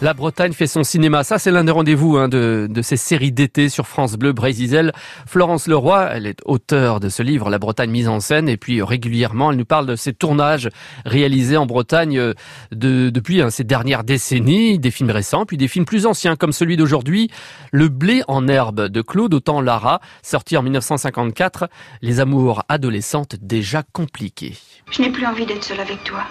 La Bretagne fait son cinéma. Ça, c'est l'un des rendez-vous hein, de, ces séries d'été sur France Bleu, Brésil. Florence Leroy, elle est auteure de ce livre, La Bretagne mise en scène. Et puis, régulièrement, elle nous parle de ses tournages réalisés en Bretagne euh, depuis hein, ces dernières décennies. Des films récents, puis des films plus anciens, comme celui d'aujourd'hui, Le blé en herbe de Claude Autant-Lara, sorti en 1954. Les amours adolescentes déjà compliquées. Je n'ai plus envie d'être seule avec toi.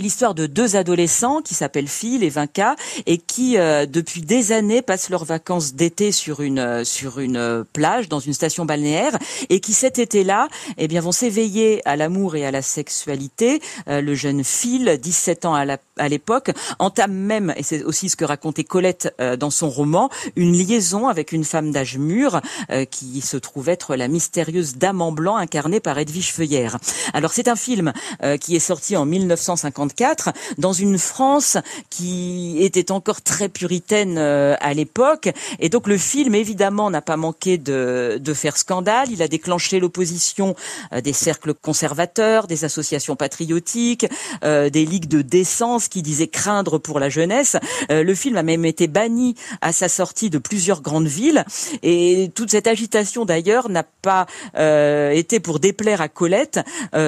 L'histoire de deux adolescents qui s'appellent Phil et Vinca et qui, euh, depuis des années, passent leurs vacances d'été sur une euh, sur une euh, plage, dans une station balnéaire, et qui cet été-là, eh bien, vont s'éveiller à l'amour et à la sexualité. le jeune Phil, 17 ans à l'époque, entame même, et c'est aussi ce que racontait Colette dans son roman, une liaison avec une femme d'âge mûr qui se trouve être la mystérieuse dame en blanc incarnée par Edwige Feuillère. Alors c'est un film qui est sorti en 1954 dans une France qui était encore très puritaine euh, à l'époque. Et donc le film, évidemment, n'a pas manqué de, de faire scandale. Il a déclenché l'opposition euh, des cercles conservateurs, des associations patriotiques, euh, des ligues de décence qui disaient craindre pour la jeunesse. le film a même été banni à sa sortie de plusieurs grandes villes. Et toute cette agitation, d'ailleurs, n'a pas été pour déplaire à Colette,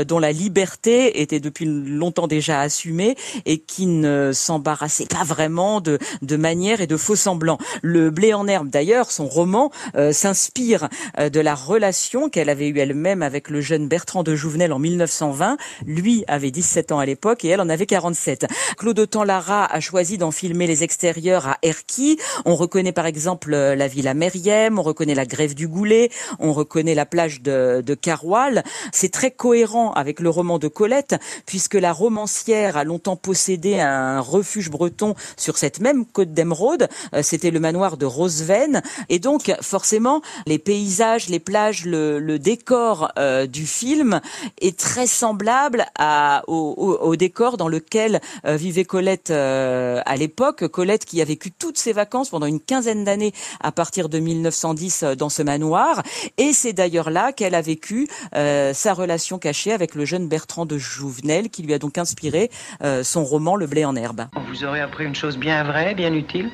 dont la liberté était depuis longtemps longtemps déjà assumé et qui ne s'embarrassait pas vraiment de, de manière et de faux semblants. Le blé en herbe, d'ailleurs, son roman euh, s'inspire euh, de la relation qu'elle avait eue elle-même avec le jeune Bertrand de Jouvenel en 1920. Lui avait 17 ans à l'époque et elle en avait 47. Claude Autant-Lara a choisi d'en filmer les extérieurs à Erquy. On reconnaît par exemple euh, la villa Meriem, on reconnaît la grève du Goulet, on reconnaît la plage de, de Caroual. C'est très cohérent avec le roman de Colette puisque la romancière a longtemps possédé un refuge breton sur cette même côte d'émeraude. Euh, c'était le manoir de Roseven. Et donc, forcément, les paysages, les plages, le, décor euh, du film est très semblable à, au, décor dans lequel euh, vivait Colette à l'époque. Colette qui a vécu toutes ses vacances pendant une quinzaine d'années à partir de 1910 dans ce manoir. Et c'est d'ailleurs là qu'elle a vécu sa relation cachée avec le jeune Bertrand de Jouvenel qui lui a donc inspiré euh, son roman Le blé en herbe. Vous aurez appris une chose bien vraie, bien utile.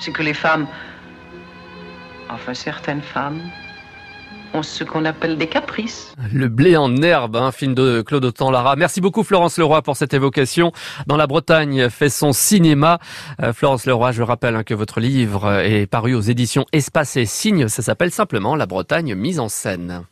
C'est que les femmes, enfin certaines femmes, ont ce qu'on appelle des caprices. Le blé en herbe, un film de Claude Autant-Lara. Merci beaucoup Florence Leroy pour cette évocation. Dans la Bretagne fait son cinéma. Euh, Florence Leroy, je rappelle hein, que votre livre est paru aux éditions Espace et Signes. Ça s'appelle simplement La Bretagne mise en scène.